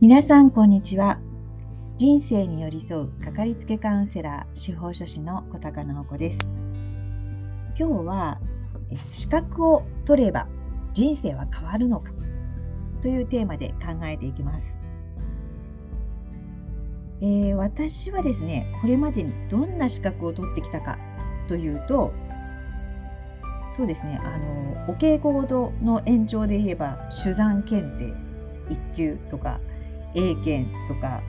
皆さんこんにちは。人生に寄り添うかかりつけカウンセラー司法書士の小高直子です。今日は資格を取れば人生は変わるのかというテーマで考えていきます、えー、私はですねこれまでにどんな資格を取ってきたかというとそうですね。あのお稽古事の延長で言えば手山検定1級とか英検とか、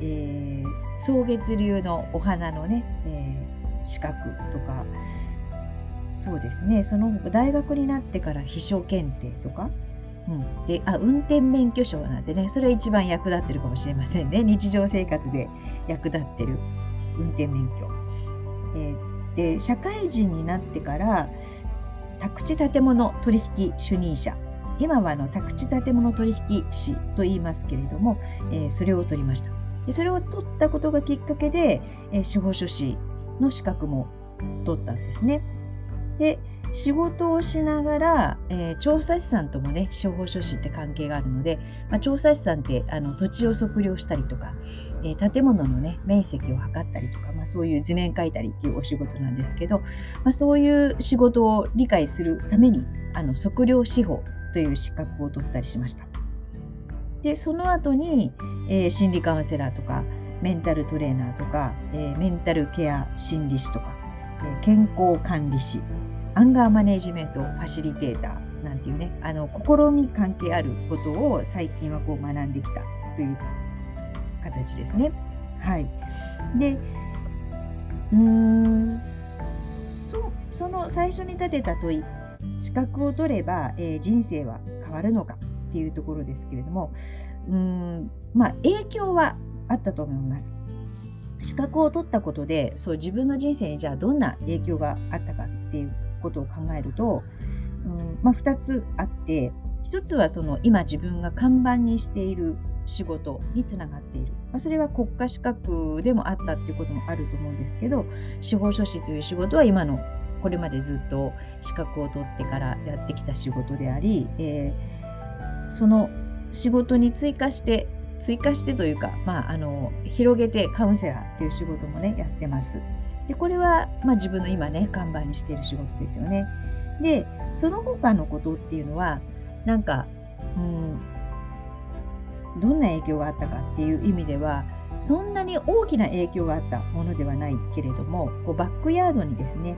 えー、草月流のお花のね、えー、資格とかそうですね。その他大学になってから秘書検定とか、うん、であ運転免許証なんてねそれは一番役立ってるかもしれませんね。日常生活で役立ってる運転免許。えー、で社会人になってから宅地建物取引主任者今はあの宅地建物取引士と言いますけれども、えー、それを取りました。でそれを取ったことがきっかけで、えー、司法書士の資格も取ったんですね。で仕事をしながら、えー、調査師さんともね司法書士って関係があるので、まあ、調査師さんってあの土地を測量したりとか、えー、建物のね面積を測ったりとか、まあ、そういう図面描いたりっていうお仕事なんですけど、まあ、そういう仕事を理解するためにあの測量司法という資格を取ったりしました。でその後に、えー、心理カウンセラーとかメンタルトレーナーとか、え、メンタルケア心理師とか、え、健康管理士アンガーマネジメントファシリテーターなんていうねあの心に関係あることを最近はこう学んできたという形ですね。はい、でうーんそその最初に立てた問い資格を取れば、えー、人生は変わるのかっていうところですけれどもうんまあ影響はあったと思います。資格を取ったことでそう自分の人生にじゃあどんな影響があったかっていうことを考えると、うんまあ、2つあって1つはその今自分が看板にしている仕事につながっている、まあ、それは国家資格でもあったっていうこともあると思うんですけど司法書士という仕事は今のこれまでずっと資格を取ってからやってきた仕事であり、えー、その仕事に追加して追加してというか、まあ、あの広げてカウンセラーっていう仕事もねやってます。でこれは、まあ、自分の今ね看板にしている仕事ですよね。でその他のことっていうのはなんか、うん、どんな影響があったかっていう意味ではそんなに大きな影響があったものではないけれどもこうバックヤードにですね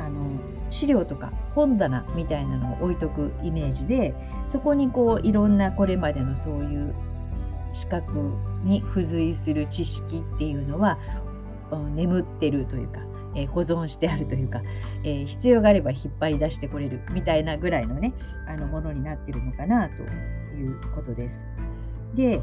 あの資料とか本棚みたいなのを置いとくイメージでそこにこういろんなこれまでのそういう資格に付随する知識っていうのは眠ってるというか、え、保存してあるというか、え、必要があれば引っ張り出してこれるみたいなぐらいのねあのものになってるのかなということです。で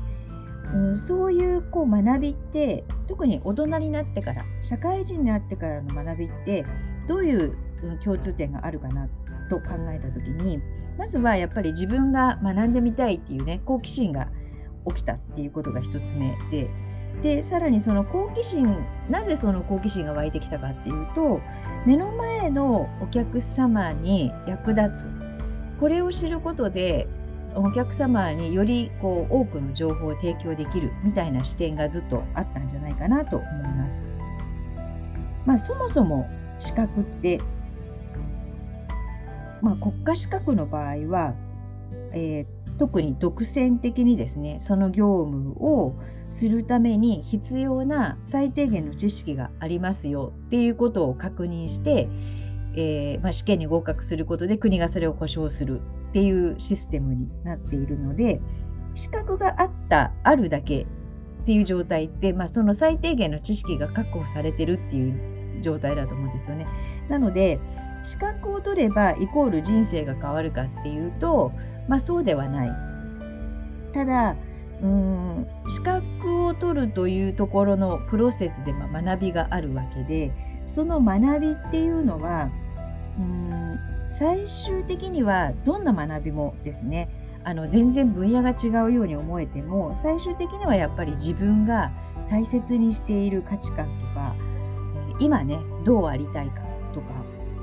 うん、そういうこう学びって特に大人になってから社会人になってからの学びってどういう共通点があるかなと考えた時にまずはやっぱり自分が学んでみたいっていうね好奇心が起きたっていうことが1つ目ででさらにその好奇心なぜその好奇心が湧いてきたかっていうと目の前のお客様に役立つこれを知ることでお客様によりこう多くの情報を提供できるみたいな視点がずっとあったんじゃないかなと思います。まあ、そもそも資格って、まあ、国家資格の場合は、えー、特に独占的にですねその業務をするために必要な最低限の知識がありますよっていうことを確認して、えー、まあ、試験に合格することで国がそれを保証するっていうシステムになっているので資格があったあるだけっていう状態って、まあ、その最低限の知識が確保されてるっていう状態だと思うんですよね。なので資格を取ればイコール人生が変わるかっていうと、まあ、そうではない。ただうん資格を取るというところのプロセスでま学びがあるわけでその学びっていうのはうん最終的にはどんな学びもですねあの全然分野が違うように思えても最終的にはやっぱり自分が大切にしている価値観とか今ねどうありたいかとか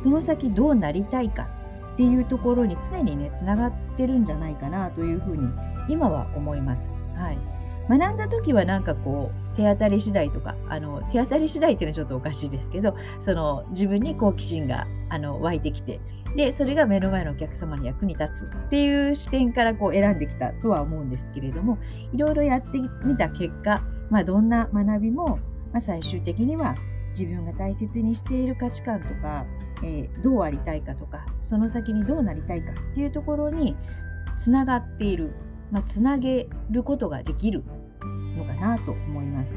その先どうなりたいかっていうところに常にねつながってるんじゃないかなというふうに今は思います。はい、学んだ時はなんかこう手当たり次第とかあの手当たり次第っていうのはちょっとおかしいですけどその自分に好奇心があの湧いてきてでそれが目の前のお客様に役に立つっていう視点からこう選んできたとは思うんですけれどもいろいろやってみた結果、まあ、どんな学びも、まあ、最終的には自分が大切にしている価値観とか、えー、どうありたいかとかその先にどうなりたいかっていうところにつながっている、まあ、つなげることができるのかなと思います。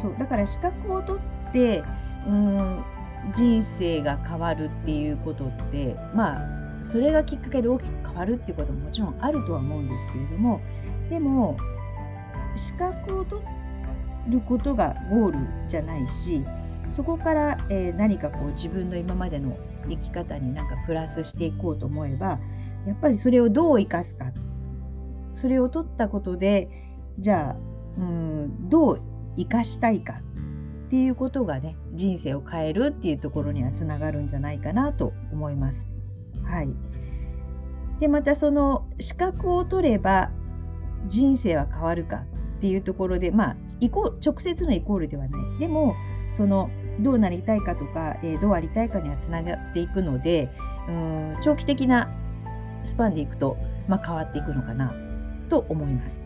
そうだから資格を取ってうん人生が変わるっていうことってまあそれがきっかけで大きく変わるっていうことももちろんあるとは思うんですけれどもでも資格を取ってることがゴールじゃないしそこから、えー、何かこう自分の今までの生き方になんかプラスしていこうと思えばやっぱりそれをどう生かすか。それを取ったことでじゃあうんどう生かしたいか。っていうことがね人生を変えるっていうところにはつながるんじゃないかなと思います。はい、でまたその資格を取れば人生は変わるかっていうところでまあイコ直接のイコールではないでもそのどうなりたいかとか、えー、どうありたいかにはつながっていくのでうん長期的なスパンでいくと、まあ、変わっていくのかなと思います。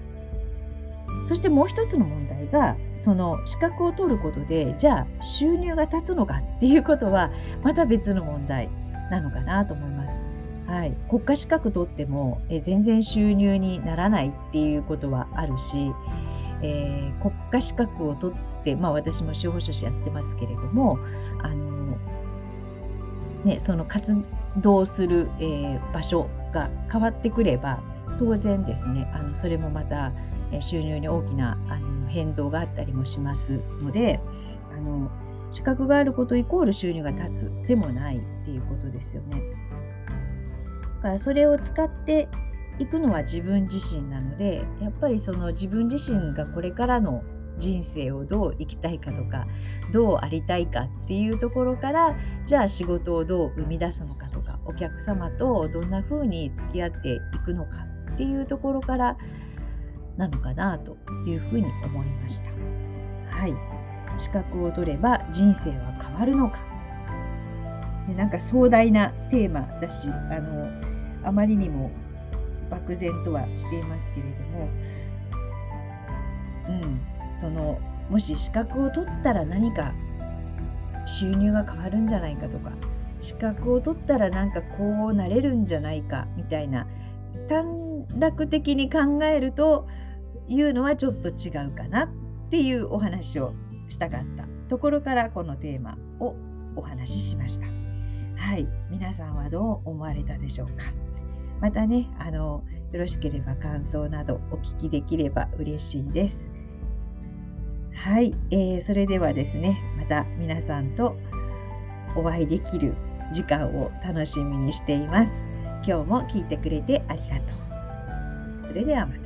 そしてもう一つの問題がその資格を取ることでじゃあ収入が立つのかっていうことはまた別の問題なのかなと思います。はい、国家資格取ってもえ全然収入にならないっていうことはあるし、えー、国家資格を取って、まあ、私も司法書士やってますけれどもあの、ね、その活動する、えー、場所が変わってくれば当然ですねあのそれもまた収入に大きなあの変動があったりもしますのであの資格があることイコール収入が立つでもないっていうことですよね。だからそれを使っていくのは自分自身なのでやっぱりその自分自身がこれからの人生をどう生きたいかとかどうありたいかっていうところからじゃあ仕事をどう生み出すのかとかお客様とどんな風に付き合っていくのかっていうところからなのかなというふうに思いました。はい。資格を取れば人生は変わるのか。でなんか壮大なテーマだし、あのあまりにも漠然とはしていますけれども、うん、そのもし資格を取ったら何か収入が変わるんじゃないかとか資格を取ったらなんかこうなれるんじゃないかみたいな短絡的に考えるというのはちょっと違うかなっていうお話をしたかったところからこのテーマをお話ししました。はい、皆さんはどう思われたでしょうか？またね、あのよろしければ感想などお聞きできれば嬉しいです。はい、えー、それではですね、また皆さんとお会いできる時間を楽しみにしています。今日も聞いてくれてありがとう。それではまた。